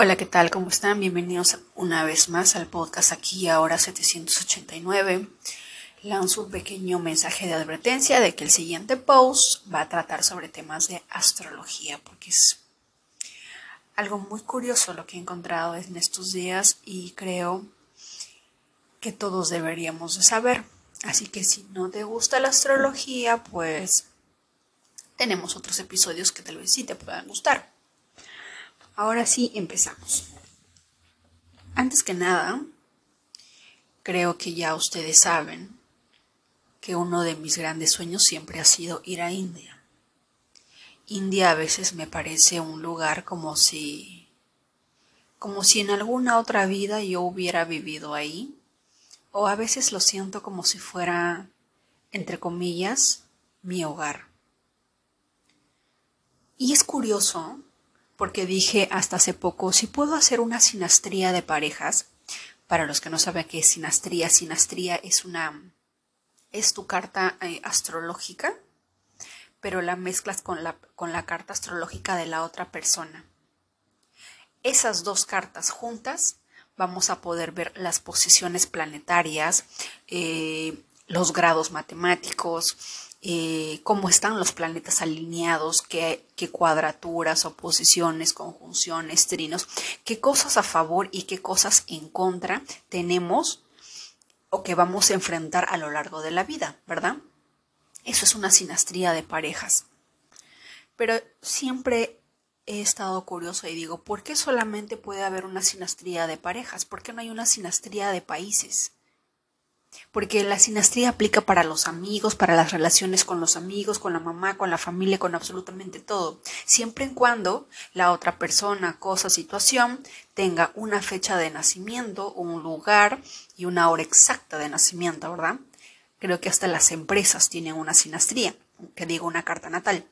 Hola, ¿qué tal? ¿Cómo están? Bienvenidos una vez más al podcast aquí ahora 789. Lanzo un pequeño mensaje de advertencia de que el siguiente post va a tratar sobre temas de astrología, porque es algo muy curioso lo que he encontrado en estos días y creo que todos deberíamos de saber. Así que si no te gusta la astrología, pues tenemos otros episodios que tal vez sí te puedan gustar. Ahora sí, empezamos. Antes que nada, creo que ya ustedes saben que uno de mis grandes sueños siempre ha sido ir a India. India a veces me parece un lugar como si como si en alguna otra vida yo hubiera vivido ahí, o a veces lo siento como si fuera, entre comillas, mi hogar. Y es curioso porque dije hasta hace poco, si puedo hacer una sinastría de parejas, para los que no saben qué es sinastría, sinastría es una, es tu carta eh, astrológica, pero la mezclas con la, con la carta astrológica de la otra persona. Esas dos cartas juntas vamos a poder ver las posiciones planetarias, eh, los grados matemáticos, eh, cómo están los planetas alineados, qué, qué cuadraturas, oposiciones, conjunciones, trinos, qué cosas a favor y qué cosas en contra tenemos o que vamos a enfrentar a lo largo de la vida, ¿verdad? Eso es una sinastría de parejas. Pero siempre he estado curioso y digo, ¿por qué solamente puede haber una sinastría de parejas? ¿Por qué no hay una sinastría de países? Porque la sinastría aplica para los amigos, para las relaciones con los amigos, con la mamá, con la familia, con absolutamente todo, siempre en cuando la otra persona, cosa, situación tenga una fecha de nacimiento, un lugar y una hora exacta de nacimiento, ¿verdad? Creo que hasta las empresas tienen una sinastría, que digo una carta natal.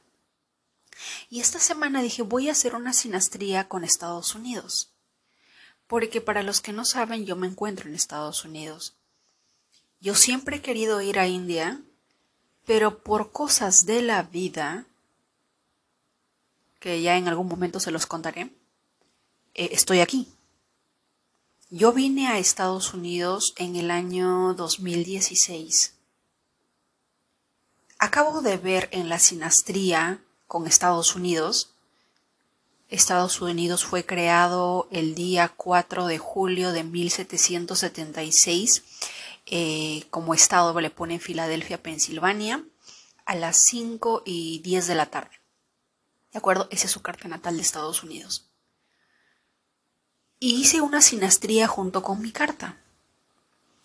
Y esta semana dije, voy a hacer una sinastría con Estados Unidos. Porque para los que no saben, yo me encuentro en Estados Unidos. Yo siempre he querido ir a India, pero por cosas de la vida, que ya en algún momento se los contaré, eh, estoy aquí. Yo vine a Estados Unidos en el año 2016. Acabo de ver en la sinastría con Estados Unidos. Estados Unidos fue creado el día 4 de julio de 1776 eh, como estado le pone Filadelfia, Pensilvania, a las 5 y 10 de la tarde. ¿De acuerdo? Esa es su carta natal de Estados Unidos. Y hice una sinastría junto con mi carta.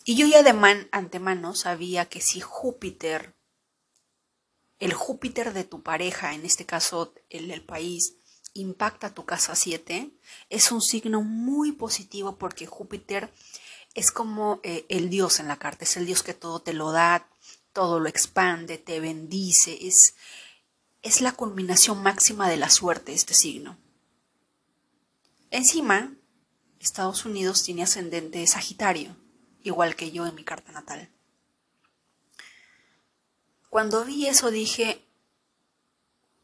Y yo ya de antemano sabía que si Júpiter, el Júpiter de tu pareja, en este caso el del país, impacta tu casa 7, es un signo muy positivo porque Júpiter es como eh, el Dios en la carta, es el Dios que todo te lo da, todo lo expande, te bendice, es, es la culminación máxima de la suerte este signo. Encima, Estados Unidos tiene ascendente Sagitario, igual que yo en mi carta natal. Cuando vi eso dije,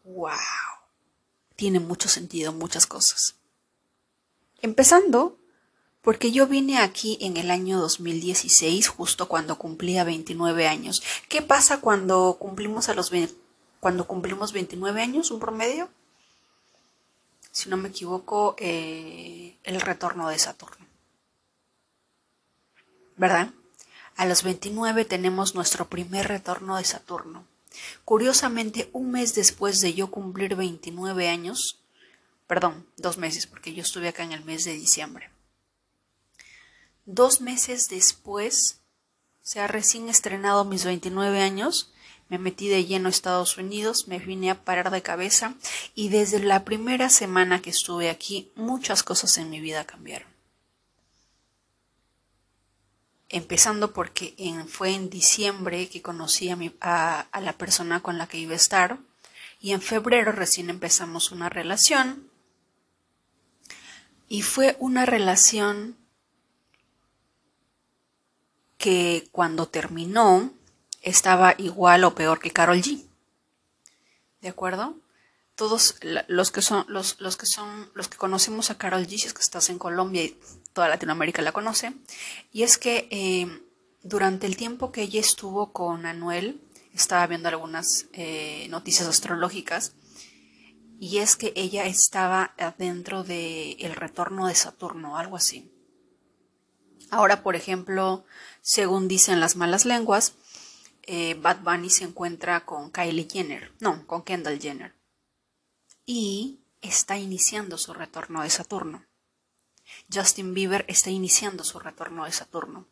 wow, tiene mucho sentido muchas cosas. Empezando porque yo vine aquí en el año 2016, justo cuando cumplía 29 años. ¿Qué pasa cuando cumplimos a los cuando cumplimos 29 años, un promedio? Si no me equivoco, eh, el retorno de Saturno. ¿Verdad? A los 29 tenemos nuestro primer retorno de Saturno. Curiosamente, un mes después de yo cumplir 29 años, perdón, dos meses, porque yo estuve acá en el mes de diciembre Dos meses después, se ha recién estrenado mis 29 años, me metí de lleno a Estados Unidos, me vine a parar de cabeza y desde la primera semana que estuve aquí muchas cosas en mi vida cambiaron. Empezando porque fue en diciembre que conocí a, a la persona con la que iba a estar y en febrero recién empezamos una relación y fue una relación que cuando terminó estaba igual o peor que Carol G. ¿De acuerdo? todos los que son los, los que son los que conocemos a Carol G, que estás en Colombia y toda Latinoamérica la conoce, y es que eh, durante el tiempo que ella estuvo con Anuel, estaba viendo algunas eh, noticias astrológicas, y es que ella estaba dentro del el retorno de Saturno, algo así. Ahora, por ejemplo, según dicen las malas lenguas, eh, Bad Bunny se encuentra con Kylie Jenner, no, con Kendall Jenner, y está iniciando su retorno de Saturno. Justin Bieber está iniciando su retorno de Saturno.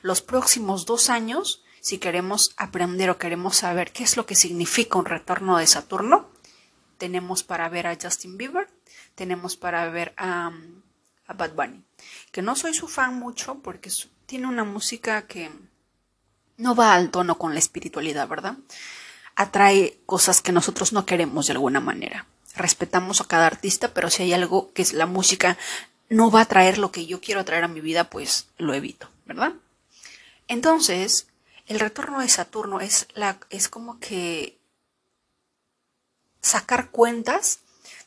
Los próximos dos años, si queremos aprender o queremos saber qué es lo que significa un retorno de Saturno, tenemos para ver a Justin Bieber, tenemos para ver a, a Bad Bunny, que no soy su fan mucho porque tiene una música que no va al tono con la espiritualidad, ¿verdad? Atrae cosas que nosotros no queremos de alguna manera. Respetamos a cada artista, pero si hay algo que es la música no va a traer lo que yo quiero traer a mi vida, pues lo evito, ¿verdad? Entonces, el retorno de Saturno es, es como que sacar cuentas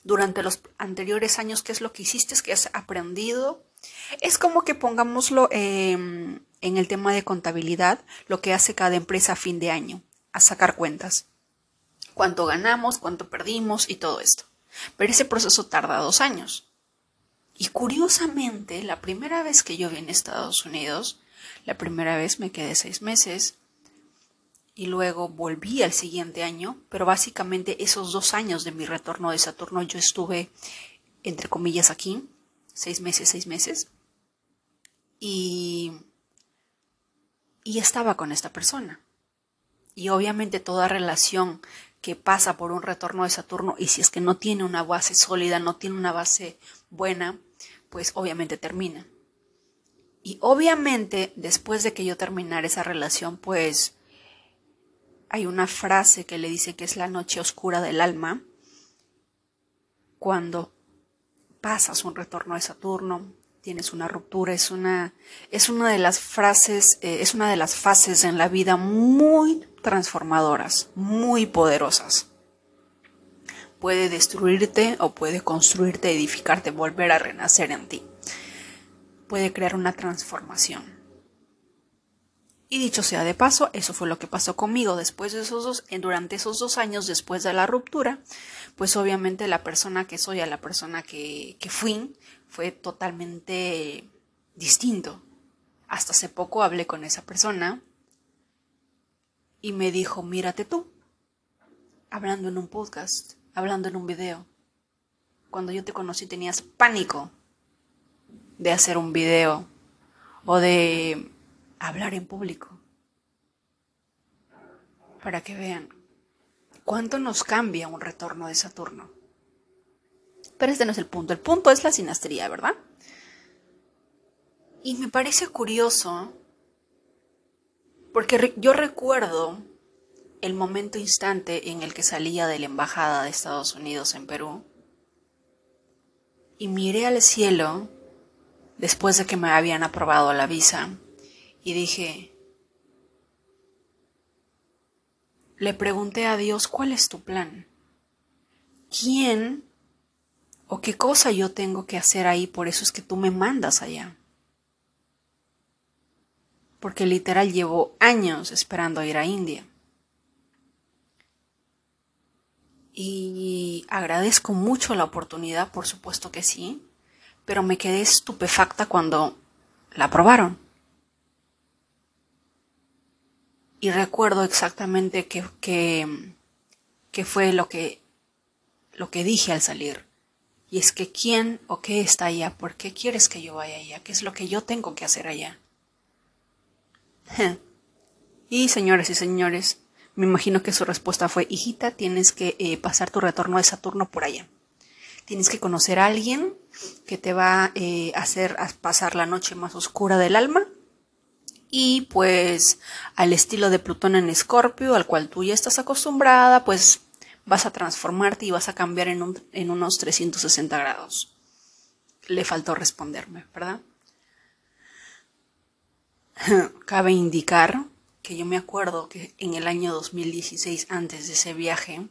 durante los anteriores años, qué es lo que hiciste, qué has aprendido. Es como que pongámoslo em, en el tema de contabilidad, lo que hace cada empresa a fin de año, a sacar cuentas. Cuánto ganamos, cuánto perdimos y todo esto. Pero ese proceso tarda dos años. Y curiosamente, la primera vez que yo vine a Estados Unidos, la primera vez me quedé seis meses y luego volví al siguiente año, pero básicamente esos dos años de mi retorno de Saturno yo estuve, entre comillas, aquí, seis meses, seis meses, y, y estaba con esta persona. Y obviamente toda relación que pasa por un retorno de Saturno y si es que no tiene una base sólida, no tiene una base buena, pues obviamente termina. Y obviamente después de que yo terminar esa relación, pues hay una frase que le dice que es la noche oscura del alma, cuando pasas un retorno de Saturno, tienes una ruptura, es una, es una de las frases, eh, es una de las fases en la vida muy transformadoras, muy poderosas puede destruirte o puede construirte, edificarte, volver a renacer en ti. Puede crear una transformación. Y dicho sea de paso, eso fue lo que pasó conmigo después de esos dos, durante esos dos años después de la ruptura, pues obviamente la persona que soy a la persona que, que fui fue totalmente distinto. Hasta hace poco hablé con esa persona y me dijo, mírate tú, hablando en un podcast hablando en un video. Cuando yo te conocí tenías pánico de hacer un video o de hablar en público. Para que vean cuánto nos cambia un retorno de Saturno. Pero este no es el punto. El punto es la sinastría, ¿verdad? Y me parece curioso porque yo recuerdo el momento instante en el que salía de la embajada de Estados Unidos en Perú y miré al cielo después de que me habían aprobado la visa y dije, le pregunté a Dios, ¿cuál es tu plan? ¿Quién o qué cosa yo tengo que hacer ahí? Por eso es que tú me mandas allá. Porque literal llevo años esperando ir a India. y agradezco mucho la oportunidad, por supuesto que sí, pero me quedé estupefacta cuando la aprobaron. Y recuerdo exactamente que, fue lo que, lo que dije al salir. Y es que quién o qué está allá, por qué quieres que yo vaya allá, qué es lo que yo tengo que hacer allá. y señores y señores, me imagino que su respuesta fue, hijita, tienes que eh, pasar tu retorno de Saturno por allá. Tienes que conocer a alguien que te va a eh, hacer pasar la noche más oscura del alma. Y pues al estilo de Plutón en Escorpio, al cual tú ya estás acostumbrada, pues vas a transformarte y vas a cambiar en, unos 360 grados. Le faltó responderme, ¿verdad? Cabe indicar que yo me acuerdo que en el año 2016, antes de ese viaje,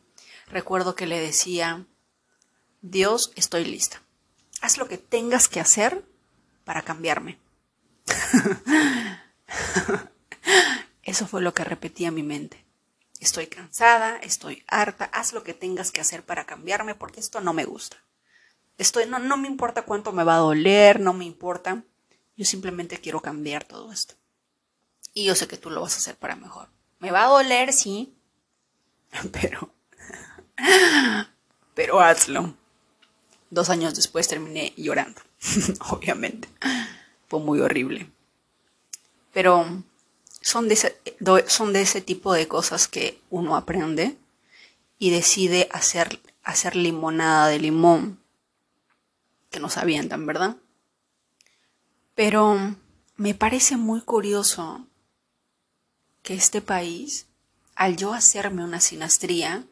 recuerdo que le decía Dios, estoy lista. Haz lo que tengas que hacer para cambiarme. Eso fue lo que repetía mi mente. Estoy cansada, estoy harta, haz lo que tengas que hacer para cambiarme porque esto no me gusta. Estoy, no, no me importa cuánto me va a doler, no me importa. Yo simplemente quiero cambiar todo esto. Y yo sé que tú lo vas a hacer para mejor. Me va a doler, sí, pero, pero hazlo. Dos años después terminé llorando, obviamente. Fue muy horrible. Pero son de, ese, son de ese tipo de cosas que uno aprende y decide hacer, hacer limonada de limón que nos avientan, ¿verdad? Pero me parece muy curioso que este país, al yo hacerme una sinastría,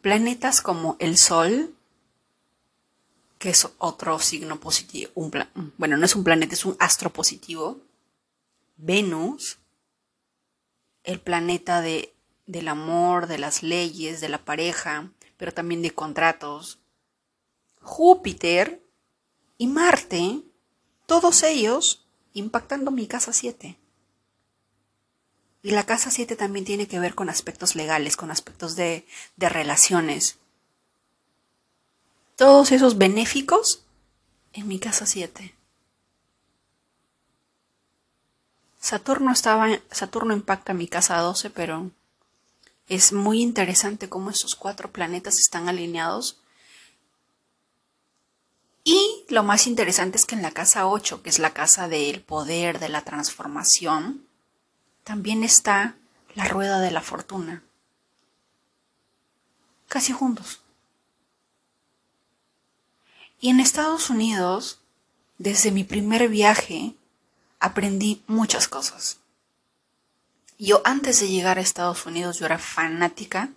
planetas como el Sol, que es otro signo positivo, un bueno, no es un planeta, es un astro positivo, Venus, el planeta de, del amor, de las leyes, de la pareja, pero también de contratos, Júpiter y Marte, todos ellos impactando mi casa 7. Y la casa 7 también tiene que ver con aspectos legales, con aspectos de, de relaciones. Todos esos benéficos en mi casa 7. Saturno estaba, Saturno impacta mi casa 12, pero es muy interesante cómo estos cuatro planetas están alineados y lo más interesante es que en la casa 8, que es la casa del poder, de la transformación, también está la rueda de la fortuna. Casi juntos. Y en Estados Unidos, desde mi primer viaje, aprendí muchas cosas. Yo antes de llegar a Estados Unidos, yo era fanática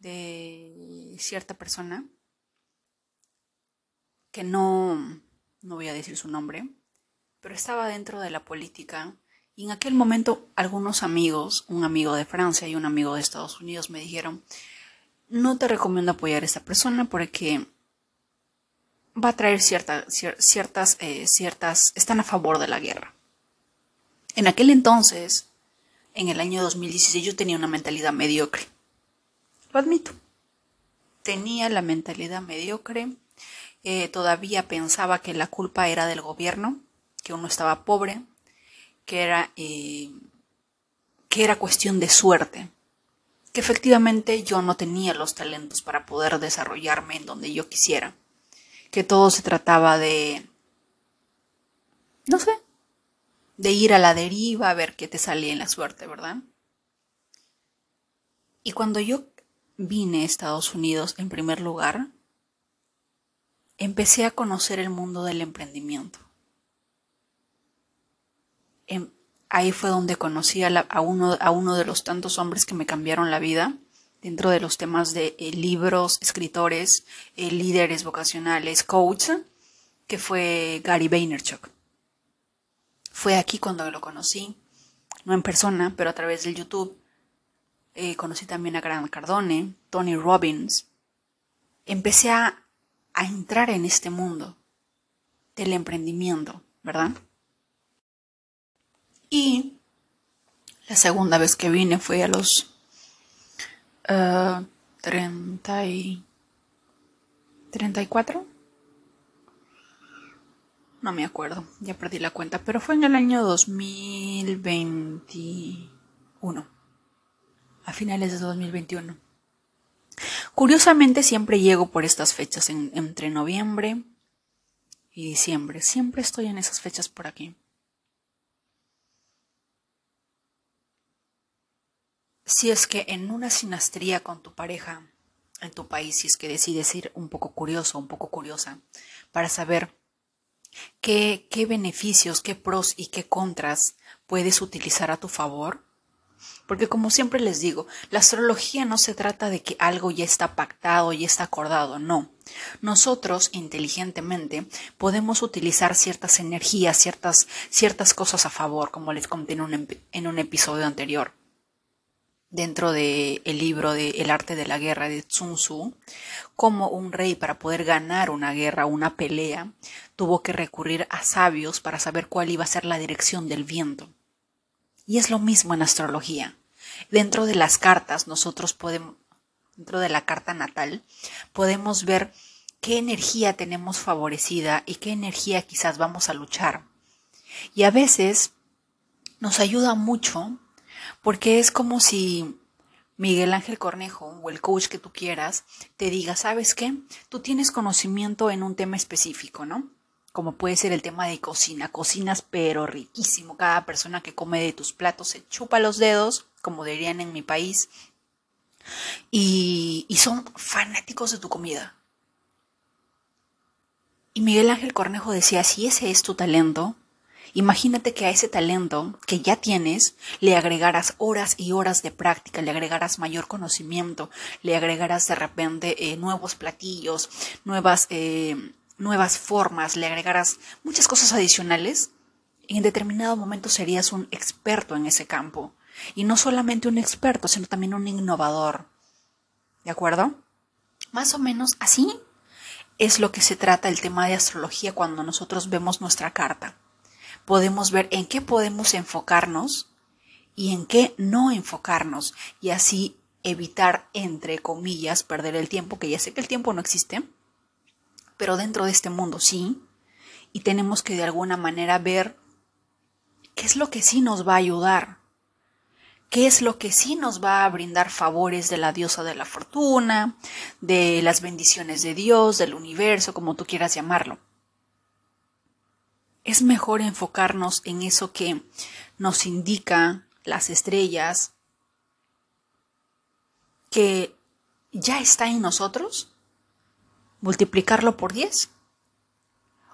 de cierta persona que no, no voy a decir su nombre, pero estaba dentro de la política y en aquel momento algunos amigos, un amigo de Francia y un amigo de Estados Unidos me dijeron, no te recomiendo apoyar a esta persona porque va a traer ciertas, ciertas, eh, ciertas, están a favor de la guerra. En aquel entonces, en el año 2016, yo tenía una mentalidad mediocre. Lo admito. Tenía la mentalidad mediocre eh, todavía pensaba que la culpa era del gobierno, que uno estaba pobre, que era, eh, que era cuestión de suerte, que efectivamente yo no tenía los talentos para poder desarrollarme en donde yo quisiera, que todo se trataba de, no sé, de ir a la deriva a ver qué te salía en la suerte, ¿verdad? Y cuando yo vine a Estados Unidos en primer lugar, empecé a conocer el mundo del emprendimiento. Em, ahí fue donde conocí a, uno, a, uno, de los tantos hombres que me cambiaron la vida dentro de los temas de eh, libros, escritores, eh, líderes vocacionales, coach, que fue Gary Vaynerchuk. Fue aquí cuando lo conocí, no en persona, pero a través del YouTube. Eh, conocí también a Grant Cardone, Tony Robbins. Empecé a a entrar en este mundo del emprendimiento, ¿verdad? Y la segunda vez que vine fue a los 30 eh, y 34. No me acuerdo, ya perdí la cuenta, pero fue en el año 2021, a finales de 2021. Curiosamente siempre llego por estas fechas, entre noviembre y diciembre. Siempre estoy en esas fechas por aquí. Si es que en una sinastría con tu pareja en tu país, si es que decides ir un poco curioso, un poco curiosa, para saber qué, qué beneficios, qué pros y qué contras puedes utilizar a tu favor, porque como siempre les digo, la astrología no se trata de que algo ya está pactado, y está acordado, no. Nosotros, inteligentemente, podemos utilizar ciertas energías, ciertas, ciertas cosas a favor, como les conté en un, en un episodio anterior. Dentro del el libro de El arte de la guerra de Sun Tzu, como un rey para poder ganar una guerra, una pelea, tuvo que recurrir a sabios para saber cuál iba a ser la dirección del viento. Y es lo mismo en astrología. Dentro de las cartas, nosotros podemos, dentro de la carta natal, podemos ver qué energía tenemos favorecida y qué energía quizás vamos a luchar. Y a veces nos ayuda mucho porque es como si Miguel Ángel Cornejo o el coach que tú quieras te diga, ¿sabes qué? Tú tienes conocimiento en un tema específico, ¿no? Como puede ser el tema de cocina. Cocinas pero riquísimo. Cada persona que come de tus platos se chupa los dedos, como dirían en mi país. Y, son fanáticos de tu comida. Y Miguel Ángel Cornejo decía, si ese es tu talento, Imagínate que a ese talento que ya tienes le agregaras horas y horas de práctica, le agregaras mayor conocimiento, le agregaras de repente eh, nuevos platillos, nuevas, eh, nuevas formas, le agregaras muchas cosas adicionales. En determinado momento serías un experto en ese campo. Y no solamente un experto, sino también un innovador. ¿De acuerdo? Más o menos así es lo que se trata el tema de astrología cuando nosotros vemos nuestra carta podemos ver en qué podemos enfocarnos y en qué no enfocarnos y así evitar, entre comillas, perder el tiempo, que ya sé que el tiempo no existe, pero dentro de este mundo sí, y tenemos que de alguna manera ver qué es lo que sí nos va a ayudar, qué es lo que sí nos va a brindar favores de la diosa de la fortuna, de las bendiciones de Dios, del universo, como tú quieras llamarlo es mejor enfocarnos en eso que nos indica las estrellas, que ya está en nosotros, multiplicarlo por 10,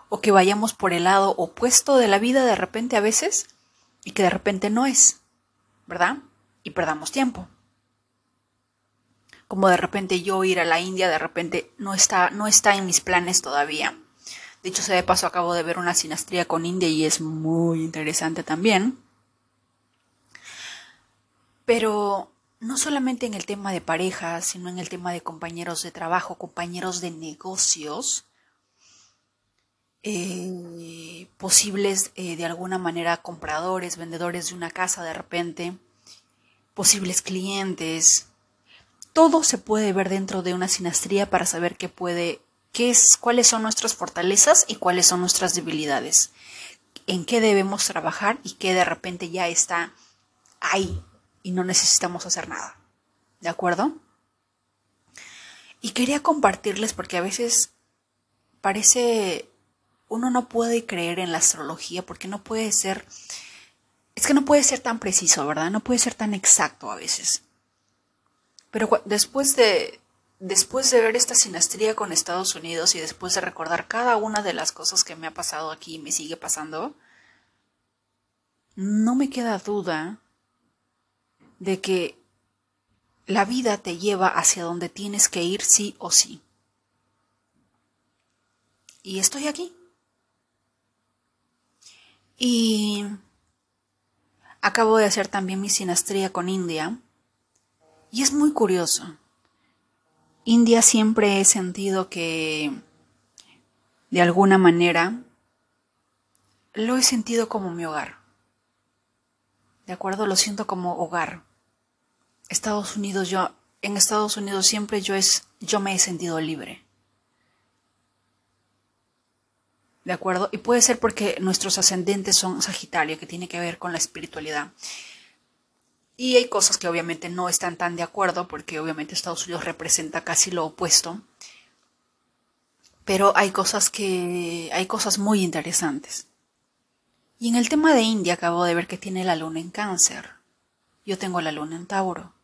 o que vayamos por el lado opuesto de la vida de repente a veces y que de repente no es, ¿verdad? Y perdamos tiempo. Como de repente yo ir a la India, de repente no está, no está en mis planes todavía Dicho sea de paso, acabo de ver una sinastría con India y es muy interesante también. Pero no solamente en el tema de parejas, sino en el tema de compañeros de trabajo, compañeros de negocios, eh, posibles eh, de alguna manera compradores, vendedores de una casa de repente, posibles clientes. Todo se puede ver dentro de una sinastría para saber qué puede qué es, cuáles son nuestras fortalezas y cuáles son nuestras debilidades, en qué debemos trabajar y qué de repente ya está ahí y no necesitamos hacer nada. ¿De acuerdo? Y quería compartirles porque a veces parece uno no puede creer en la astrología porque no puede ser es que no puede ser tan preciso, ¿verdad? No puede ser tan exacto a veces. Pero después de, después de ver esta sinastría con Estados Unidos y después de recordar cada una de las cosas que me ha pasado aquí y me sigue pasando, no me queda duda de que la vida te lleva hacia donde tienes que ir sí o sí. Y estoy aquí. Y acabo de hacer también mi sinastría con India. Y es muy curioso India siempre he sentido que, de alguna manera, lo he sentido como mi hogar. ¿De acuerdo? Lo siento como hogar. Estados Unidos, yo, en Estados Unidos siempre yo, es, yo me he sentido libre. ¿De acuerdo? Y puede ser porque nuestros ascendentes son Sagitario, que tiene que ver con la espiritualidad. Y hay cosas que obviamente no están tan de acuerdo, porque obviamente Estados Unidos representa casi lo opuesto. Pero hay cosas que. hay cosas muy interesantes. Y en el tema de India acabo de ver que tiene la luna en cáncer. Yo tengo la luna en Tauro.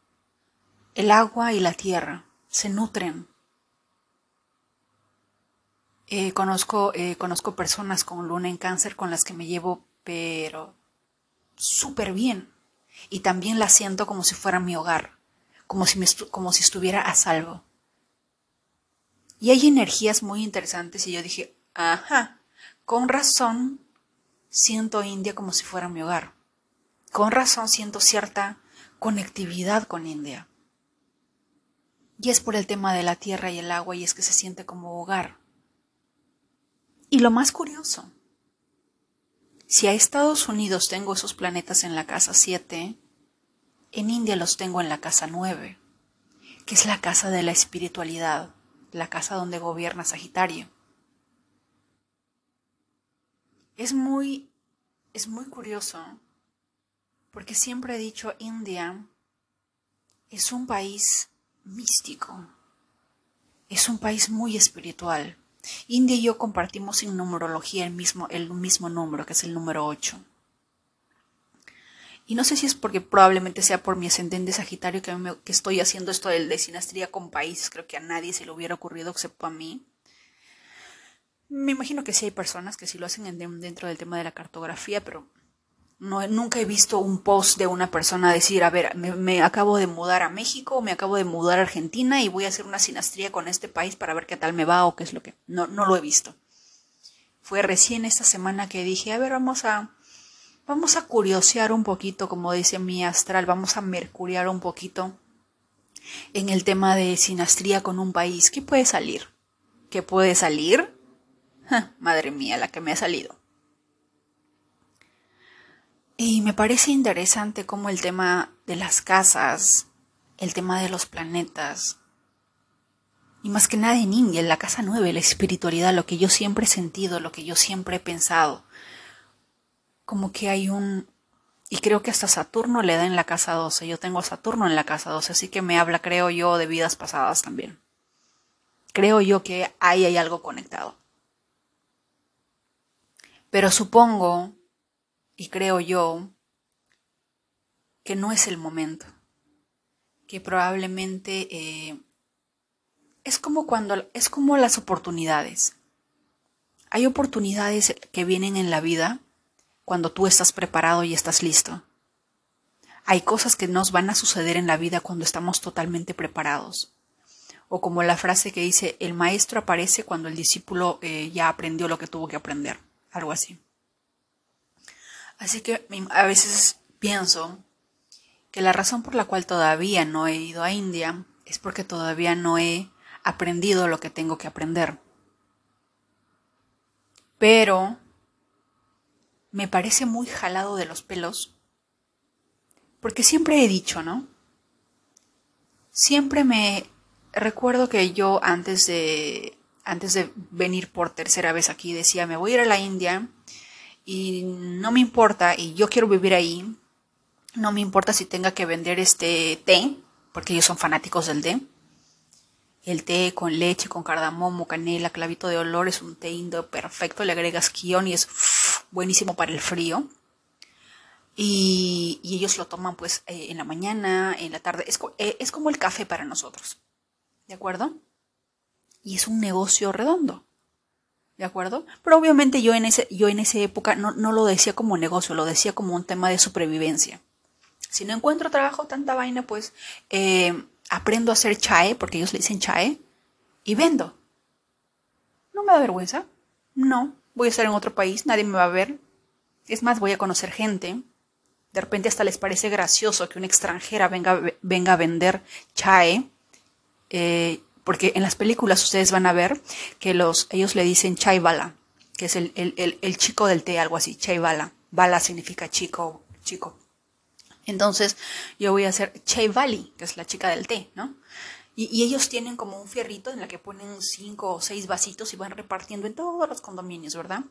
El agua y la tierra se nutren. Eh, conozco, eh, conozco personas con luna en cáncer con las que me llevo, pero súper bien y también la siento como si fuera mi hogar, como si, como si estuviera a salvo. Y hay energías muy interesantes y yo dije, ajá, con razón siento India como si fuera mi hogar. Con razón siento cierta conectividad con India. Y es por el tema de la tierra y el agua y es que se siente como hogar. Y lo más curioso, si a Estados Unidos tengo esos planetas en la casa 7, en India los tengo en la casa 9, que es la casa de la espiritualidad, la casa donde gobierna Sagitario. Es muy, es muy curioso, porque siempre he dicho India es un país místico, es un país muy espiritual. India y yo compartimos en numerología el mismo, el mismo número, que es el número 8. Y no sé si es porque probablemente sea por mi ascendente Sagitario que, estoy haciendo esto de, de sinastría con países. Creo que a nadie se le hubiera ocurrido excepto a mí. Me imagino que sí hay personas que sí lo hacen dentro del tema de la cartografía, pero no, nunca he visto un post de una persona decir, a ver, me, acabo de mudar a México, me acabo de mudar a Argentina y voy a hacer una sinastría con este país para ver qué tal me va o qué es lo que... No, no lo he visto. Fue recién esta semana que dije, a ver, vamos a... Vamos a curiosear un poquito, como dice mi astral, vamos a mercuriar un poquito en el tema de sinastría con un país. ¿Qué puede salir? ¿Qué puede salir? madre mía, la que me ha salido. Y me parece interesante cómo el tema de las casas, el tema de los planetas, y más que nada en India, en la casa nueve, la espiritualidad, lo que yo siempre he sentido, lo que yo siempre he pensado, como que hay un... Y creo que hasta Saturno le da en la casa 12. Yo tengo a Saturno en la casa 12, así que me habla, creo yo, de vidas pasadas también. Creo yo que ahí hay algo conectado. Pero supongo, y creo yo, que no es el momento, que probablemente eh, es como cuando es como las oportunidades. Hay oportunidades que vienen en la vida cuando tú estás preparado y estás listo. Hay cosas que nos van a suceder en la vida cuando estamos totalmente preparados. O como la frase que dice, el maestro aparece cuando el discípulo eh, ya aprendió lo que tuvo que aprender algo así. Así que a veces pienso que la razón por la cual todavía no he ido a India es porque todavía no he aprendido lo que tengo que aprender. Pero me parece muy jalado de los pelos, porque siempre he dicho, ¿no? Siempre me recuerdo que yo antes de antes de venir por tercera vez aquí, decía, me voy a ir a la India y no me importa, y yo quiero vivir ahí, no me importa si tenga que vender este té, porque ellos son fanáticos del té. El té con leche, con cardamomo, canela, clavito de olor es un té indo perfecto, le agregas kion y es buenísimo para el frío. Y, ellos lo toman pues eh, en la mañana, en la tarde, es, eh, es como el café para nosotros. ¿De acuerdo? y es un negocio redondo. ¿De acuerdo? Pero obviamente yo en, ese, yo en esa época no, lo decía como negocio, lo decía como un tema de supervivencia. Si no encuentro trabajo, tanta vaina, pues eh, aprendo a hacer chae, porque ellos le dicen chae, y vendo. ¿No me da vergüenza? No. Voy a estar en otro país, nadie me va a ver. Es más, voy a conocer gente. De repente hasta les parece gracioso que una extranjera venga, venga a vender chae. Eh, porque en las películas ustedes van a ver que los, ellos le dicen chai bala, que es el, el, chico del té, algo así, chai bala. Bala significa chico, chico. Entonces yo voy a hacer chai bali, que es la chica del té, ¿no? Y, ellos tienen como un fierrito en la que ponen cinco o seis vasitos y van repartiendo en todos los condominios, ¿verdad?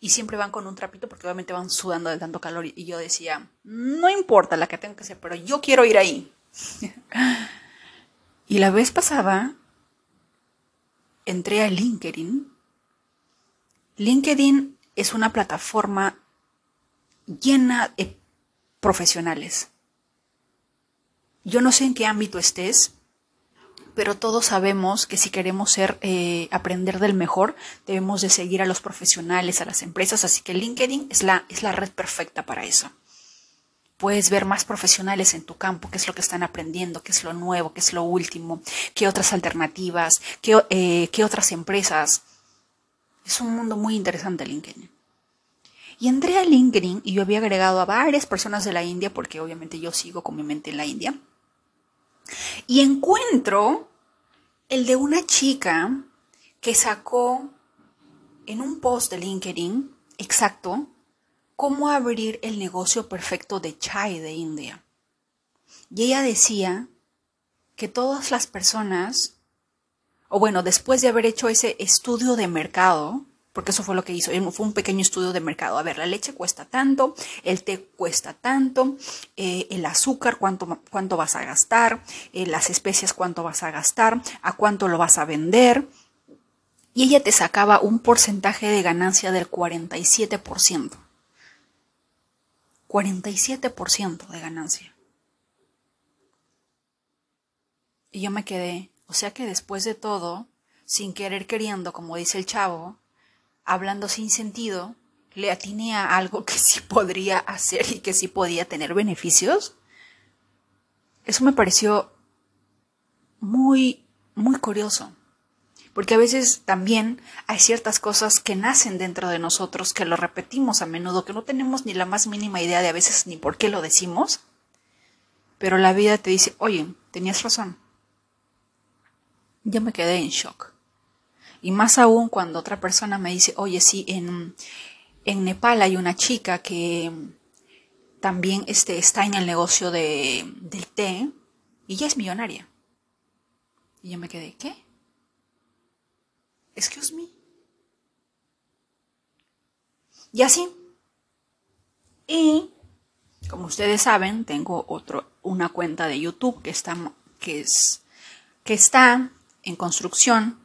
Y siempre van con un trapito porque obviamente van sudando de tanto calor. Y yo decía, no importa la que tengo que hacer, pero yo quiero ir ahí. y la vez pasada entré a LinkedIn. LinkedIn es una plataforma llena de profesionales. Yo no sé en qué ámbito estés, pero todos sabemos que si queremos eh, aprender del mejor, debemos de seguir a los profesionales, a las empresas, así que LinkedIn es la, es la red perfecta para eso puedes ver más profesionales en tu campo, qué es lo que están aprendiendo, qué es lo nuevo, qué es lo último, qué otras alternativas, qué, eh, qué otras empresas. Es un mundo muy interesante LinkedIn. Y entré a LinkedIn y yo había agregado a varias personas de la India, porque obviamente yo sigo con mi mente en la India. Y encuentro el de una chica que sacó en un post de LinkedIn, exacto, cómo abrir el negocio perfecto de chai de India. Y ella decía que todas las personas, o bueno, después de haber hecho ese estudio de mercado, porque eso fue lo que hizo, fue un pequeño estudio de mercado. A ver, la leche cuesta tanto, el té cuesta tanto, eh, el azúcar, cuánto, cuánto vas a gastar, eh, las especias, cuánto vas a gastar, a cuánto lo vas a vender. Y ella te sacaba un porcentaje de ganancia del 47%. 47% de ganancia. Y yo me quedé, o sea que después de todo, sin querer queriendo, como dice el chavo, hablando sin sentido, le atiné a algo que sí podría hacer y que sí podía tener beneficios. Eso me pareció muy, muy curioso. Porque a veces también hay ciertas cosas que nacen dentro de nosotros, que lo repetimos a menudo, que no tenemos ni la más mínima idea de a veces ni por qué lo decimos. Pero la vida te dice, oye, tenías razón. Yo me quedé en shock. Y más aún cuando otra persona me dice, oye, sí, en, en Nepal hay una chica que también este, está en el negocio de, del té y ella es millonaria. Y yo me quedé, ¿qué? Excuse me. Y así. Y como ustedes saben, tengo otro, una cuenta de YouTube que está, que es, que está en construcción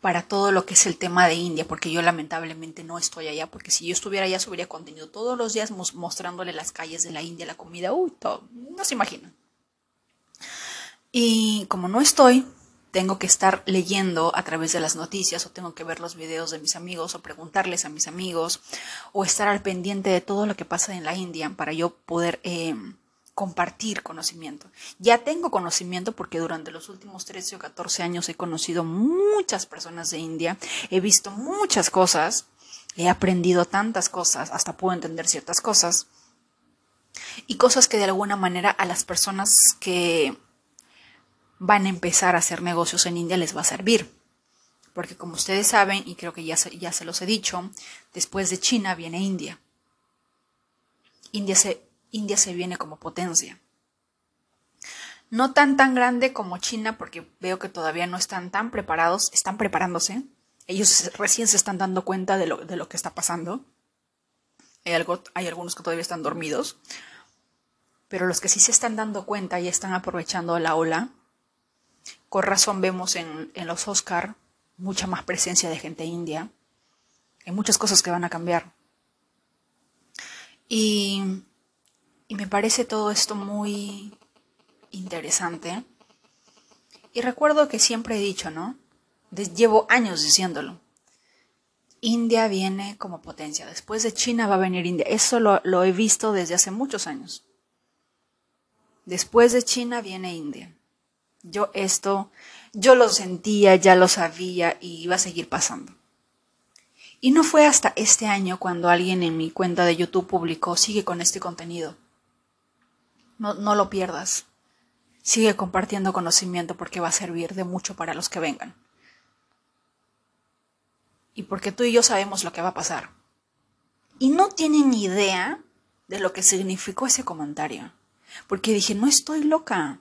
para todo lo que es el tema de India, porque yo lamentablemente no estoy allá, porque si yo estuviera allá subiría contenido todos los días mostrándole las calles de la India, la comida, uy, todo, no se imaginan. Y como no estoy, tengo que estar leyendo a través de las noticias o tengo que ver los videos de mis amigos o preguntarles a mis amigos o estar al pendiente de todo lo que pasa en la India para yo poder... Eh, compartir conocimiento. Ya tengo conocimiento porque durante los últimos 13 o 14 años he conocido muchas personas de India, he visto muchas cosas, he aprendido tantas cosas, hasta puedo entender ciertas cosas, y cosas que de alguna manera a las personas que van a empezar a hacer negocios en India les va a servir. Porque como ustedes saben, y creo que ya se, ya se los he dicho, después de China viene India. India se India se viene como potencia. No tan tan grande como China, porque veo que todavía no están tan preparados, están preparándose. Ellos recién se están dando cuenta de lo, de lo que está pasando. Hay, algo, hay algunos que todavía están dormidos. Pero los que sí se están dando cuenta y están aprovechando la ola, con razón vemos en, los Oscar mucha más presencia de gente india. Hay muchas cosas que van a cambiar. Y me parece todo esto muy interesante. Y recuerdo que siempre he dicho, ¿no? llevo años diciéndolo. India viene como potencia. Después de China va a venir India. Eso lo he visto desde hace muchos años. Después de China viene India. Yo esto, yo lo sentía, ya lo sabía y iba a seguir pasando. Y no fue hasta este año cuando alguien en mi cuenta de YouTube publicó, sigue con este contenido. No, no lo pierdas. Sigue compartiendo conocimiento porque va a servir de mucho para los que vengan. Y porque tú y yo sabemos lo que va a pasar. Y no tienen idea de lo que significó ese comentario. Porque dije, no estoy loca.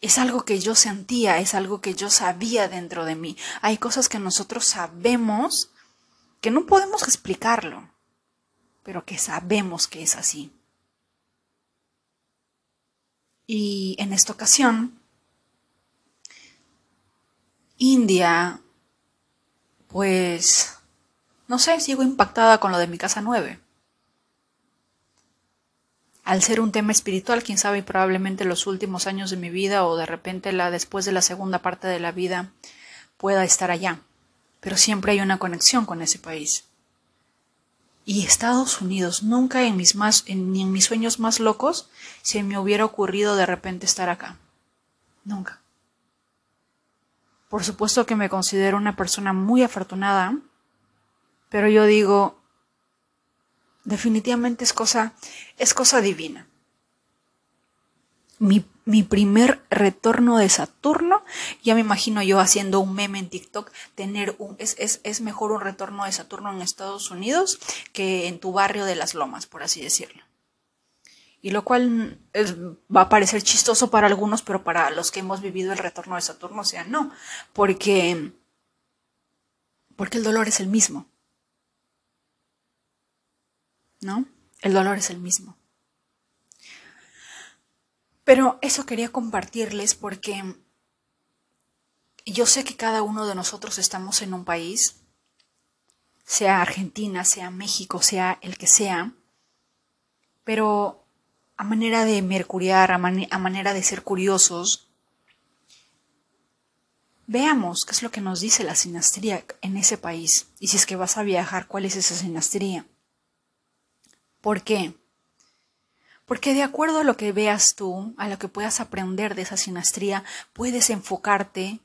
Es algo que yo sentía, es algo que yo sabía dentro de mí. Hay cosas que nosotros sabemos que no podemos explicarlo, pero que sabemos que es así. Y en esta ocasión, India, pues, no sé, sigo impactada con lo de mi casa 9. Al ser un tema espiritual, quién sabe, probablemente los últimos años de mi vida o de repente la después de la segunda parte de la vida pueda estar allá. Pero siempre hay una conexión con ese país. Y Estados Unidos, nunca en mis más, ni en mis sueños más locos se me hubiera ocurrido de repente estar acá. Nunca. Por supuesto que me considero una persona muy afortunada Pero yo digo, definitivamente es cosa, es cosa divina. Mi, mi, primer retorno de Saturno, ya me imagino yo haciendo un meme en TikTok, tener un, es, es, es mejor un retorno de Saturno en Estados Unidos que en tu barrio de las lomas, por así decirlo. Y lo cual va a parecer chistoso para algunos, pero para los que hemos vivido el retorno de Saturno, o sea, no, porque, porque el dolor es el mismo. ¿No? El dolor es el mismo. Pero eso quería compartirles porque yo sé que cada uno de nosotros estamos en un país, sea Argentina, sea México, sea el que sea, pero a manera de mercuriar, a, manera de ser curiosos, veamos qué es lo que nos dice la sinastría en ese país y si es que vas a viajar, cuál es esa sinastría. ¿Por qué? Porque de acuerdo a lo que veas tú, a lo que puedas aprender de esa sinastría, puedes enfocarte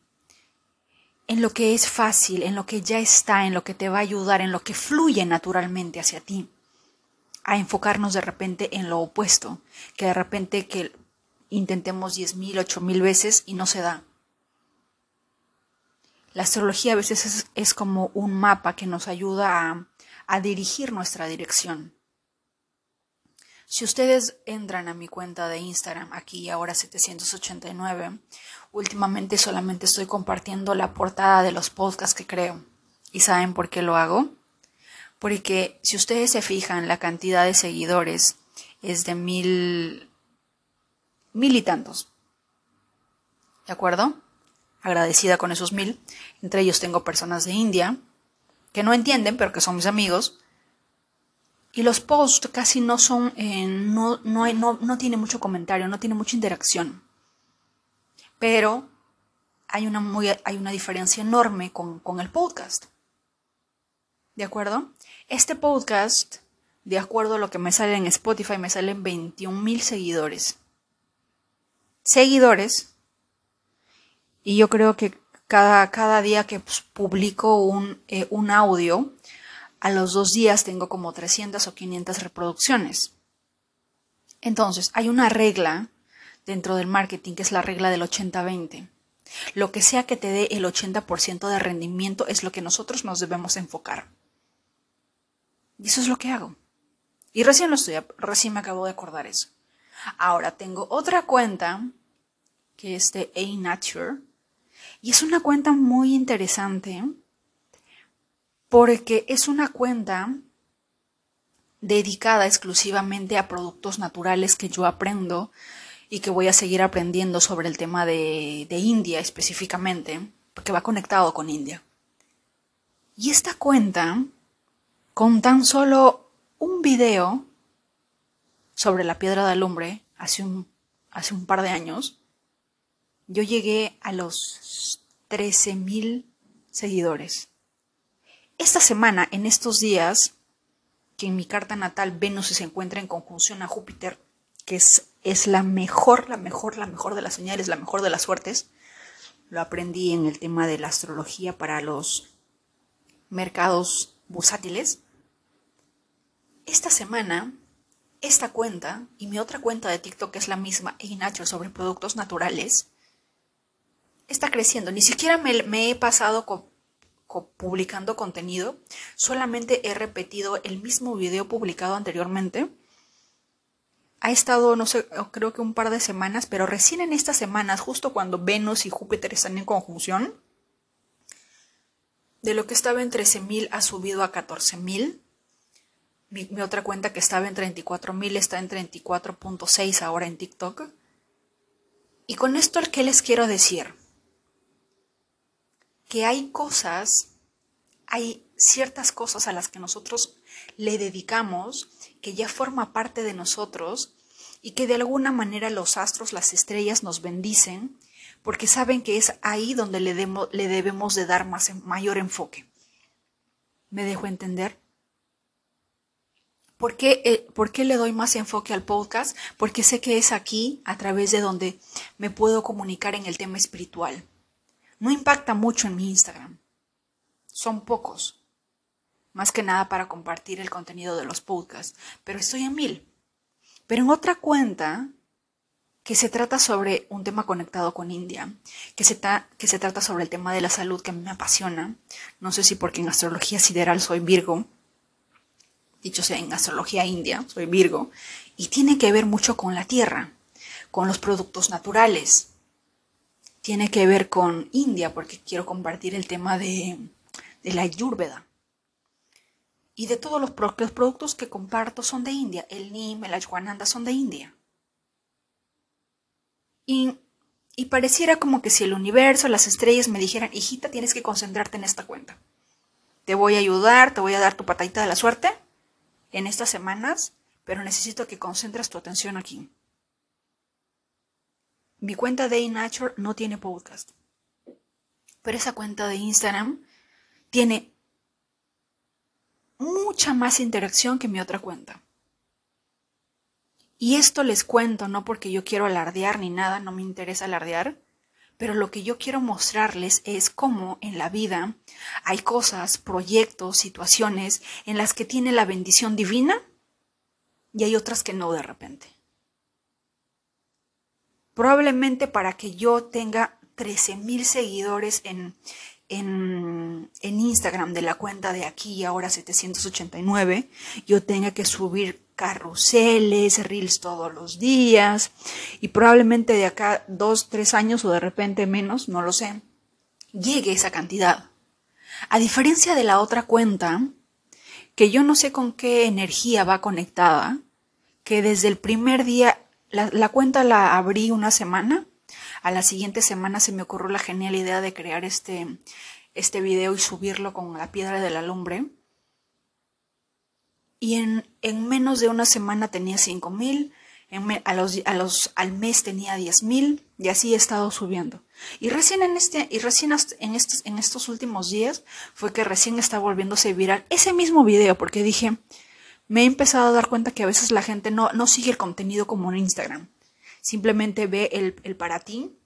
en lo que es fácil, en lo que ya está, en lo que te va a ayudar, en lo que fluye naturalmente hacia ti, a enfocarnos de repente en lo opuesto, que de repente que intentemos diez mil, ocho mil veces y no se da. La astrología a veces es, como un mapa que nos ayuda a dirigir nuestra dirección. Si ustedes entran a mi cuenta de Instagram, aquí ahora 789, últimamente solamente estoy compartiendo la portada de los podcasts que creo. ¿Y saben por qué lo hago? Porque si ustedes se fijan, la cantidad de seguidores es de mil, mil y tantos. ¿De acuerdo? Agradecida con esos mil. Entre ellos tengo personas de India que no entienden, pero que son mis amigos y los posts casi no son, eh, no, no, no, no tiene mucho comentario, no tiene mucha interacción. Pero hay una, muy, hay una diferencia enorme con, con el podcast. ¿De acuerdo? Este podcast, de acuerdo a lo que me sale en Spotify, me salen 21 mil seguidores. Seguidores. Y yo creo que cada, cada día que pues, publico un, eh, un audio, a los dos días tengo como 300 o 500 reproducciones. Entonces, hay una regla dentro del marketing que es la regla del 80-20. Lo que sea que te dé el 80% de rendimiento es lo que nosotros nos debemos enfocar. Y eso es lo que hago. Y recién lo estoy, recién me acabo de acordar eso. Ahora tengo otra cuenta que es de A Nature y es una cuenta muy interesante porque es una cuenta dedicada exclusivamente a productos naturales que yo aprendo y que voy a seguir aprendiendo sobre el tema de, India específicamente, porque va conectado con India. Y esta cuenta, con tan solo un video sobre la piedra de alumbre hace un, hace un par de años, yo llegué a los 13.000 seguidores. Esta semana, en estos días, que en mi carta natal Venus se encuentra en conjunción a Júpiter, que es, la mejor, la mejor, la mejor de las señales, la mejor de las suertes, lo aprendí en el tema de la astrología para los mercados bursátiles. Esta semana, esta cuenta y mi otra cuenta de TikTok, que es la misma, Nacho sobre productos naturales, está creciendo. Ni siquiera me, me he pasado con publicando contenido, solamente he repetido el mismo video publicado anteriormente. Ha estado, no sé, creo que un par de semanas, pero recién en estas semanas, justo cuando Venus y Júpiter están en conjunción, de lo que estaba en 13.000 ha subido a 14.000. Mi, mi otra cuenta que estaba en 34.000 está en 34.6 ahora en TikTok. Y con esto, ¿qué les quiero decir? Que hay cosas, hay ciertas cosas a las que nosotros le dedicamos, que ya forma parte de nosotros y que de alguna manera los astros, las estrellas nos bendicen porque saben que es ahí donde le, le debemos de dar más, mayor enfoque. ¿Me dejo entender? ¿Por qué, eh, ¿Por qué, le doy más enfoque al podcast? Porque sé que es aquí a través de donde me puedo comunicar en el tema espiritual no impacta mucho en mi Instagram. Son pocos. más que nada para compartir el contenido de los podcasts, pero estoy en mil. Pero en otra cuenta que se trata sobre un tema conectado con India, que se, que se trata sobre el tema de la salud que a mí me apasiona. No sé si porque en astrología sideral soy Virgo, dicho sea en astrología india, soy Virgo, y tiene que ver mucho con la tierra, con los productos naturales. Tiene que ver con India, porque quiero compartir el tema de, de la Ayurveda. Y de todos los, los, productos que comparto son de India. El Nim, el Ashwananda son de India. Y, y pareciera como que si el universo, las estrellas me dijeran, hijita, tienes que concentrarte en esta cuenta. Te voy a ayudar, te voy a dar tu patadita de la suerte en estas semanas, pero necesito que concentres tu atención aquí. Mi cuenta de Nature no tiene podcast, pero esa cuenta de Instagram tiene mucha más interacción que mi otra cuenta. Y esto les cuento no porque yo quiero alardear ni nada, no me interesa alardear, pero lo que yo quiero mostrarles es cómo en la vida hay cosas, proyectos, situaciones en las que tiene la bendición divina y hay otras que no de repente. Probablemente para que yo tenga 13.000 seguidores en, en, en, Instagram de la cuenta de aquí y ahora 789, yo tenga que subir carruseles, reels todos los días y probablemente de acá dos, tres años o de repente menos, no lo sé, llegue esa cantidad. A diferencia de la otra cuenta, que yo no sé con qué energía va conectada, que desde el primer día, la, cuenta la abrí una semana, a la siguiente semana se me ocurrió la genial idea de crear este, este video y subirlo con la piedra de la lumbre y en, en menos de una semana tenía 5 mil, a los, a los, al mes tenía 10 mil y así he estado subiendo. Y recién en este, y recién en estos, en estos últimos días fue que recién está volviéndose viral ese mismo video porque dije, me he empezado a dar cuenta que a veces la gente no, no sigue el contenido como en Instagram. Simplemente ve el, el para ti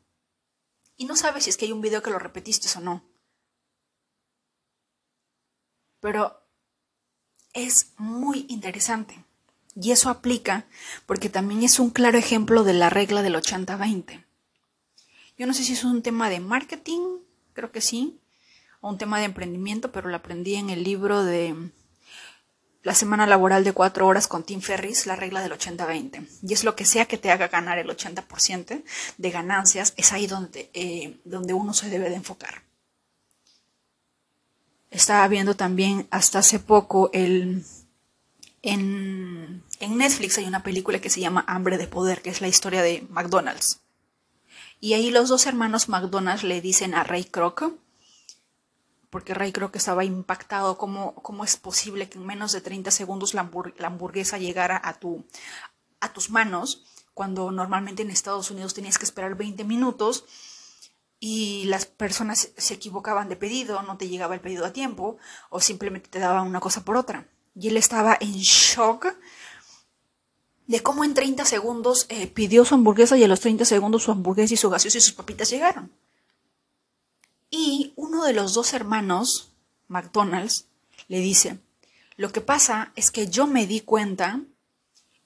y no sabe si es que hay un video que lo repetiste o no. Pero es muy interesante. Y eso aplica porque también es un claro ejemplo de la regla del 80-20. Yo no sé si es un tema de marketing, creo que sí, o un tema de emprendimiento, pero lo aprendí en el libro de La semana laboral de cuatro horas con Tim Ferris, la regla del 80-20. Y es lo que sea que te haga ganar el 80% de ganancias, es ahí donde, eh, donde uno se debe de enfocar. Estaba viendo también hasta hace poco el... En, en Netflix hay una película que se llama Hambre de Poder, que es la historia de McDonald's. Y ahí los dos hermanos McDonald's le dicen a Ray Kroc, porque Ray Kroc estaba impactado, cómo, cómo es posible que en menos de 30 segundos la, hamburguesa llegara a, tu, tus manos, cuando normalmente en Estados Unidos tenías que esperar 20 minutos y las personas se equivocaban de pedido, no te llegaba el pedido a tiempo o simplemente te daban una cosa por otra. Y él estaba en shock de cómo en 30 segundos eh, pidió su hamburguesa y a los 30 segundos su hamburguesa y su gaseosa y sus papitas llegaron. Y uno de los dos hermanos, McDonald's, le dice, lo que pasa es que yo me di cuenta,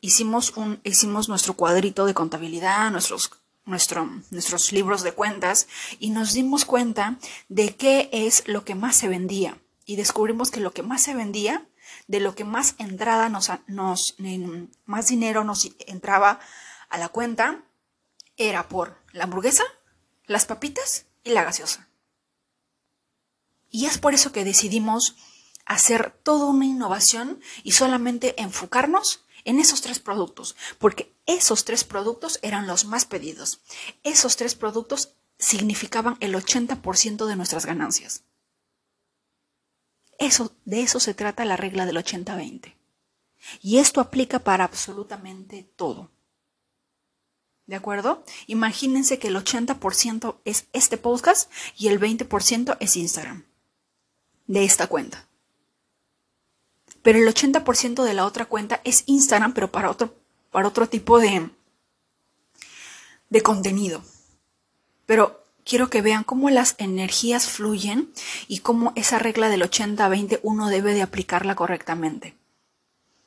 hicimos, un, hicimos nuestro cuadrito de contabilidad, nuestros nuestros libros de cuentas y nos dimos cuenta de qué es lo que más se vendía. Y descubrimos que lo que más se vendía, de lo que más entrada nos, nos más dinero nos entraba a la cuenta, era por la hamburguesa, las papitas y la gaseosa. Y es por eso que decidimos hacer toda una innovación y solamente enfocarnos en esos tres productos, porque esos tres productos eran los más pedidos. Esos tres productos significaban el 80% de nuestras ganancias. Eso, de eso se trata la regla del 80-20. Y esto aplica para absolutamente todo. ¿De acuerdo? Imagínense que el 80% es este podcast y el 20% es Instagram de esta cuenta pero el 80% de la otra cuenta es Instagram, pero para otro, para otro tipo de, de contenido. Pero quiero que vean cómo las energías fluyen y cómo esa regla del 80-20 uno debe de aplicarla correctamente.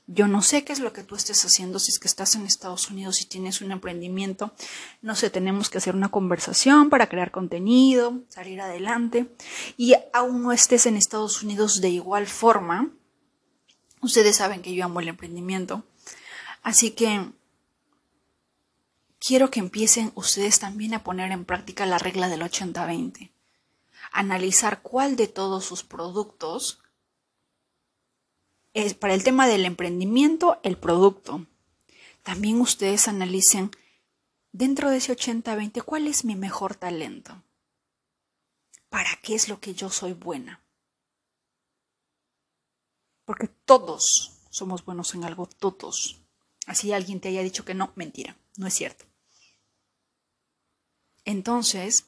Yo no sé qué es lo que tú estés haciendo si es que estás en Estados Unidos y tienes un emprendimiento. No sé, tenemos que hacer una conversación para crear contenido, salir adelante. Y aún no estés en Estados Unidos de igual forma. Ustedes saben que yo amo el emprendimiento. Así que quiero que empiecen ustedes también a poner en práctica la regla del 80-20. Analizar cuál de todos sus productos es para el tema del emprendimiento, el producto. También ustedes analicen dentro de ese 80-20 cuál es mi mejor talento. ¿Para qué es lo que yo soy buena? Porque todos somos buenos en algo, todos. Así alguien te haya dicho que no, mentira, no es cierto. Entonces,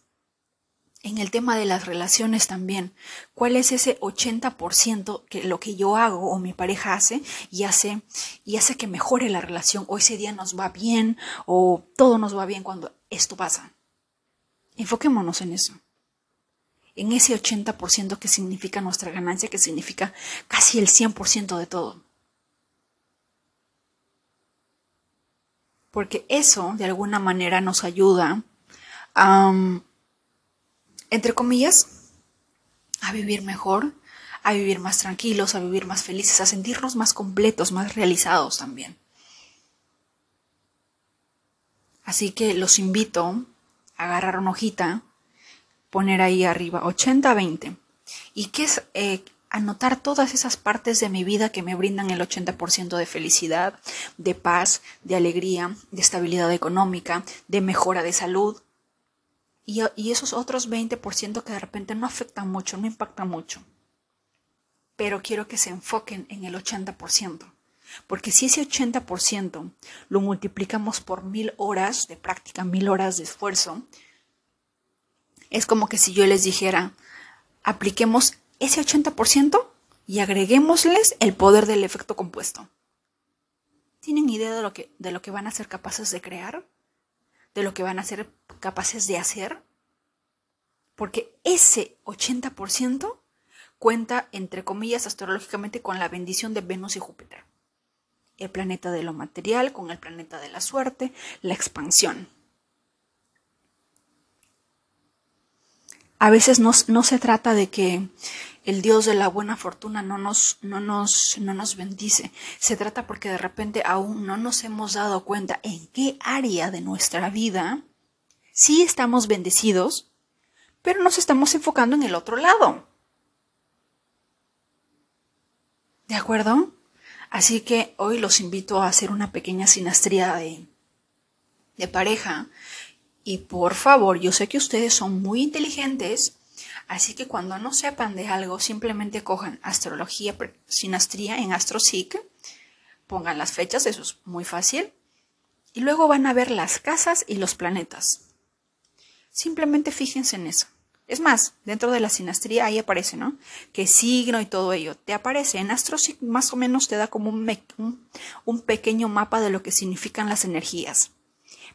en el tema de las relaciones también, ¿cuál es ese 80% que lo que yo hago o mi pareja hace y hace y hace que mejore la relación o ese día nos va bien o todo nos va bien cuando esto pasa? Enfoquémonos en eso. En ese 80% que significa nuestra ganancia, que significa casi el 100% de todo. Porque eso de alguna manera nos ayuda entre comillas, a vivir mejor, a vivir más tranquilos, a vivir más felices, a sentirnos más completos, más realizados también. Así que los invito a agarrar una hojita, poner ahí arriba 80-20 y que es eh, anotar todas esas partes de mi vida que me brindan el 80% de felicidad, de paz, de alegría, de estabilidad económica, de mejora de salud, y, esos otros 20% que de repente no afectan mucho, no impactan mucho. Pero quiero que se enfoquen en el 80%. Porque si ese 80% lo multiplicamos por mil horas de práctica, mil horas de esfuerzo, es como que si yo les dijera, apliquemos ese 80% y agreguémosles el poder del efecto compuesto. ¿Tienen idea de lo que, de lo que van a ser capaces de crear? De lo que van a ser capaces de hacer, porque ese 80% cuenta, entre comillas, astrológicamente con la bendición de Venus y Júpiter. El planeta de lo material con el planeta de la suerte, la expansión. A veces no, no se trata de que el Dios de la buena fortuna no nos, no nos, no nos bendice. Se trata porque de repente aún no nos hemos dado cuenta en qué área de nuestra vida sí estamos bendecidos, pero nos estamos enfocando en el otro lado. ¿De acuerdo? Así que hoy los invito a hacer una pequeña sinastría de, de pareja. Y por favor, yo sé que ustedes son muy inteligentes Así que cuando no sepan de algo, simplemente cojan astrología, sinastría en AstroSeek, pongan las fechas, eso es muy fácil, y luego van a ver las casas y los planetas. Simplemente fíjense en eso. Es más, dentro de la sinastría ahí aparece, ¿no? Que signo y todo ello. Te aparece en AstroSeek, más o menos te da como un, un pequeño mapa de lo que significan las energías.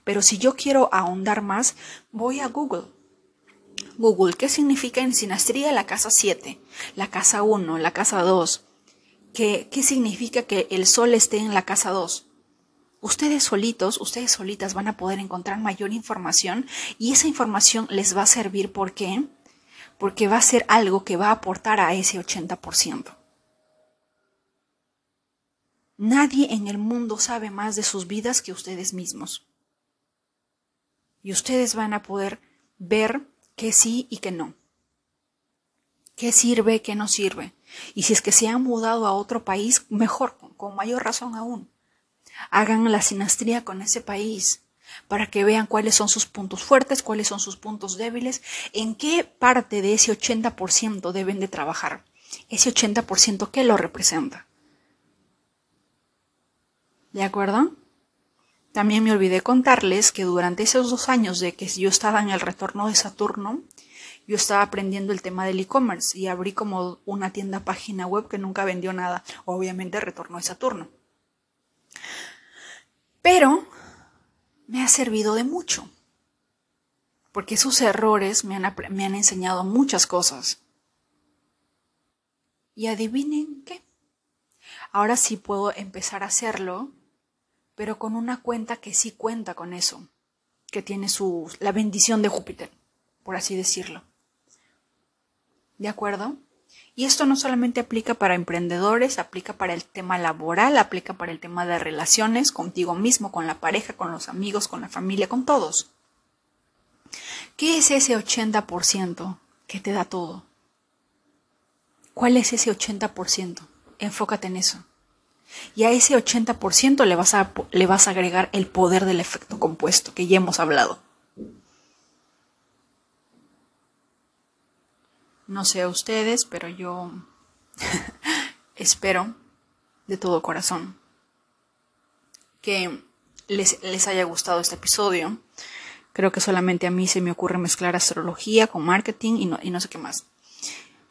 Pero si yo quiero ahondar más, voy a Google Google, ¿qué significa en sinastría la casa 7, la casa 1, la casa 2? ¿Qué, ¿Qué significa que el sol esté en la casa 2? Ustedes solitos, ustedes solitas van a poder encontrar mayor información y esa información les va a servir ¿por qué? Porque va a ser algo que va a aportar a ese 80%. Nadie en el mundo sabe más de sus vidas que ustedes mismos. Y ustedes van a poder ver qué sí y qué no. ¿Qué sirve, qué no sirve? Y si es que se han mudado a otro país, mejor, con mayor razón aún. Hagan la sinastría con ese país para que vean cuáles son sus puntos fuertes, cuáles son sus puntos débiles, en qué parte de ese 80% deben de trabajar. Ese 80% ¿qué lo representa. ¿De acuerdo? También me olvidé contarles que durante esos dos años de que yo estaba en el retorno de Saturno, yo estaba aprendiendo el tema del e-commerce y abrí como una tienda página web que nunca vendió nada, obviamente retorno de Saturno. Pero me ha servido de mucho. porque esos errores me han, me han enseñado muchas cosas. Y adivinen qué. Ahora sí puedo empezar a hacerlo, pero con una cuenta que sí cuenta con eso, que tiene su, la bendición de Júpiter, por así decirlo. ¿De acuerdo? Y esto no solamente aplica para emprendedores, aplica para el tema laboral, aplica para el tema de relaciones contigo mismo, con la pareja, con los amigos, con la familia, con todos. ¿Qué es ese 80% que te da todo? ¿Cuál es ese 80%? Enfócate en eso. Y a ese 80% le vas, a, le vas a agregar el poder del efecto compuesto que ya hemos hablado. No sé a ustedes, pero yo espero de todo corazón que les, les, haya gustado este episodio. Creo que solamente a mí se me ocurre mezclar astrología con marketing y no, y no sé qué más.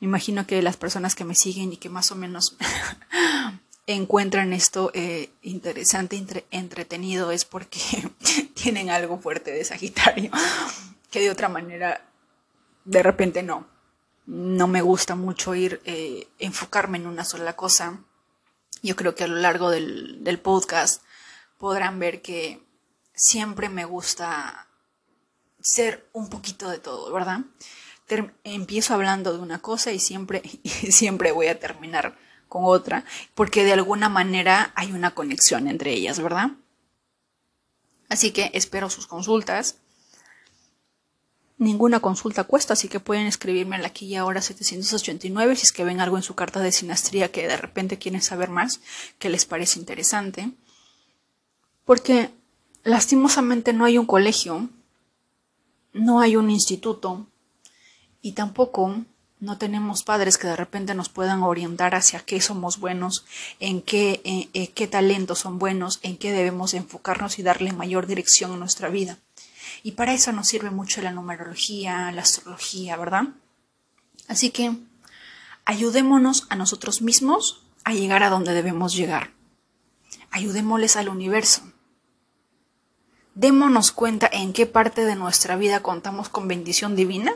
Me imagino que las personas que me siguen y que más o menos encuentran esto eh, interesante, entre, entretenido, es porque tienen algo fuerte de Sagitario, que de otra manera de repente no no me gusta mucho ir eh, enfocarme en una sola cosa. Yo creo que a lo largo del, del podcast podrán ver que siempre me gusta ser un poquito de todo, ¿verdad? empiezo hablando de una cosa y siempre, y siempre voy a terminar con otra, porque de alguna manera hay una conexión entre ellas, ¿verdad? Así que espero sus consultas. Ninguna consulta cuesta, así que pueden escribirme aquí y ahora 789 si es que ven algo en su carta de sinastría que de repente quieren saber más, que les parece interesante. Porque lastimosamente no hay un colegio, no hay un instituto y tampoco no tenemos padres que de repente nos puedan orientar hacia qué somos buenos, en qué, en, qué talentos son buenos, en qué debemos enfocarnos y darle mayor dirección a nuestra vida. Y para eso nos sirve mucho la numerología, la astrología, ¿verdad? Así que ayudémonos a nosotros mismos a llegar a donde debemos llegar. Ayudémosles al universo. Démonos cuenta en qué parte de nuestra vida contamos con bendición divina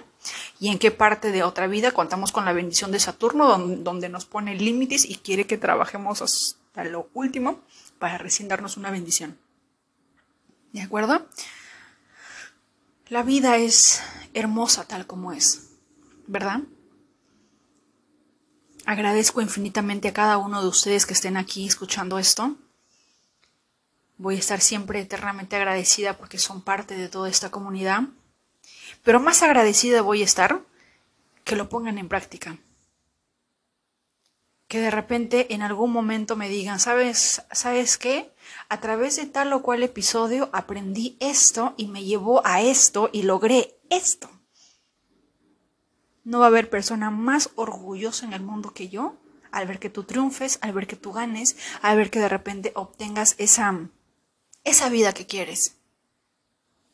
y en qué parte de otra vida contamos con la bendición de Saturno, donde nos pone límites y quiere que trabajemos hasta lo último para recién darnos una bendición. ¿De acuerdo? La vida es hermosa tal como es, ¿verdad? Agradezco infinitamente a cada uno de ustedes que estén aquí escuchando esto. Voy a estar siempre eternamente agradecida porque son parte de toda esta comunidad. Pero más agradecida voy a estar que lo pongan en práctica que de repente en algún momento me digan, ¿sabes, ¿sabes qué? A través de tal o cual episodio aprendí esto y me llevó a esto y logré esto. No va a haber persona más orgullosa en el mundo que yo al ver que tú triunfes, al ver que tú ganes, al ver que de repente obtengas esa, esa vida que quieres,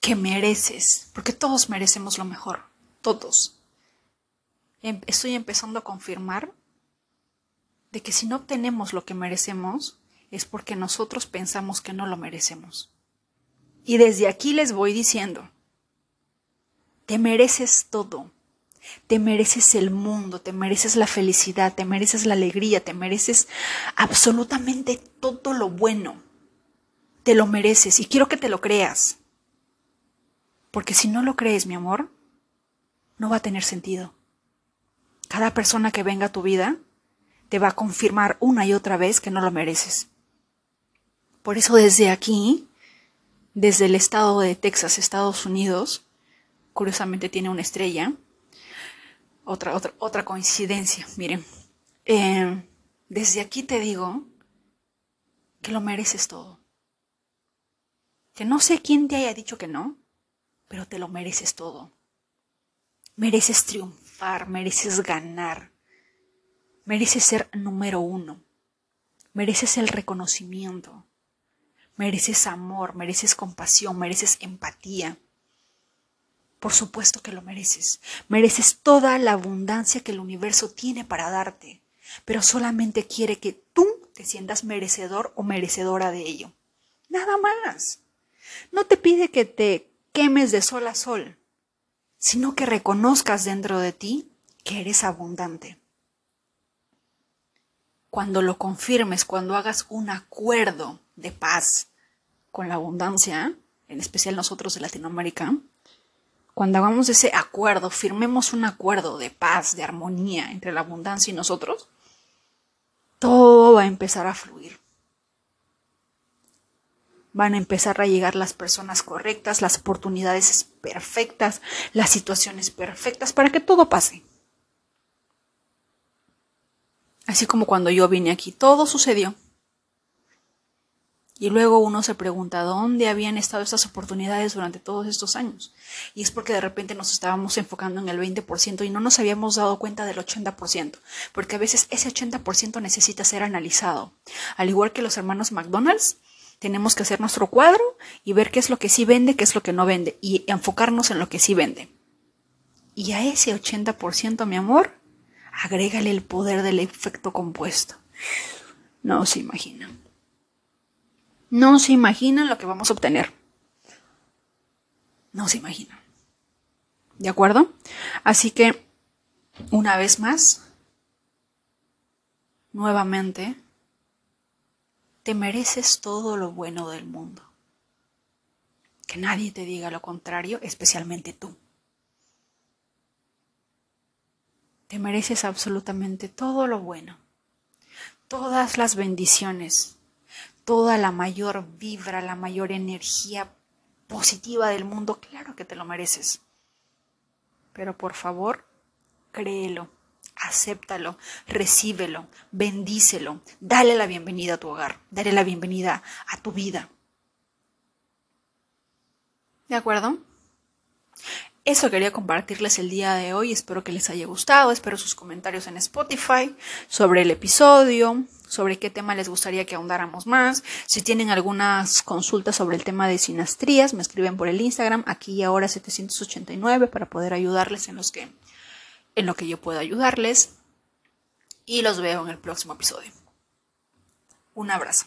que mereces, porque todos merecemos lo mejor, todos. Em, estoy empezando a confirmar de que si no obtenemos lo que merecemos es porque nosotros pensamos que no lo merecemos. Y desde aquí les voy diciendo, te mereces todo, te mereces el mundo, te mereces la felicidad, te mereces la alegría, te mereces absolutamente todo lo bueno. Te lo mereces y quiero que te lo creas. Porque si no lo crees, mi amor, no va a tener sentido. Cada persona que venga a tu vida te va a confirmar una y otra vez que no lo mereces. Por eso desde aquí, desde el estado de Texas, Estados Unidos, curiosamente tiene una estrella, otra, otra, otra coincidencia, miren, eh, desde aquí te digo que lo mereces todo. Que no sé quién te haya dicho que no, pero te lo mereces todo. Mereces triunfar, mereces ganar, Mereces ser número uno. Mereces el reconocimiento. Mereces amor, mereces compasión, mereces empatía. Por supuesto que lo mereces. Mereces toda la abundancia que el universo tiene para darte, pero solamente quiere que tú te sientas merecedor o merecedora de ello. Nada más. No te pide que te quemes de sol a sol. sino que reconozcas dentro de ti que eres abundante. Cuando lo confirmes, cuando hagas un acuerdo de paz con la abundancia, en especial nosotros de Latinoamérica, cuando hagamos ese acuerdo, firmemos un acuerdo de paz, de armonía entre la abundancia y nosotros, todo va a empezar a fluir. Van a empezar a llegar las personas correctas, las oportunidades perfectas, las situaciones perfectas para que todo pase. Así como cuando yo vine aquí, todo sucedió. Y luego uno se pregunta dónde habían estado estas oportunidades durante todos estos años. Y es porque de repente nos estábamos enfocando en el 20% y no nos habíamos dado cuenta del 80%, porque a veces ese 80% necesita ser analizado. Al igual que los hermanos McDonald's, tenemos que hacer nuestro cuadro y ver qué es lo que sí vende, qué es lo que no vende y enfocarnos en lo que sí vende. Y a ese 80%, mi amor, agrégale el poder del efecto compuesto. No se imaginan. No se imaginan lo que vamos a obtener. No se imaginan. ¿De acuerdo? Así que, una vez más, nuevamente, te mereces todo lo bueno del mundo. Que nadie te diga lo contrario, especialmente tú. Te mereces absolutamente todo lo bueno, todas las bendiciones, toda la mayor vibra, la mayor energía positiva del mundo, claro que te lo mereces. Pero por favor, créelo, acéptalo, recíbelo, bendícelo, dale la bienvenida a tu hogar, dale la bienvenida a tu vida. ¿De acuerdo? Eso quería compartirles el día de hoy. Espero que les haya gustado. Espero sus comentarios en Spotify sobre el episodio, sobre qué tema les gustaría que ahondáramos más. Si tienen algunas consultas sobre el tema de sinastrías, me escriben por el Instagram, aquí y ahora 789, para poder ayudarles en, los que, en lo que yo pueda ayudarles. Y los veo en el próximo episodio. Un abrazo.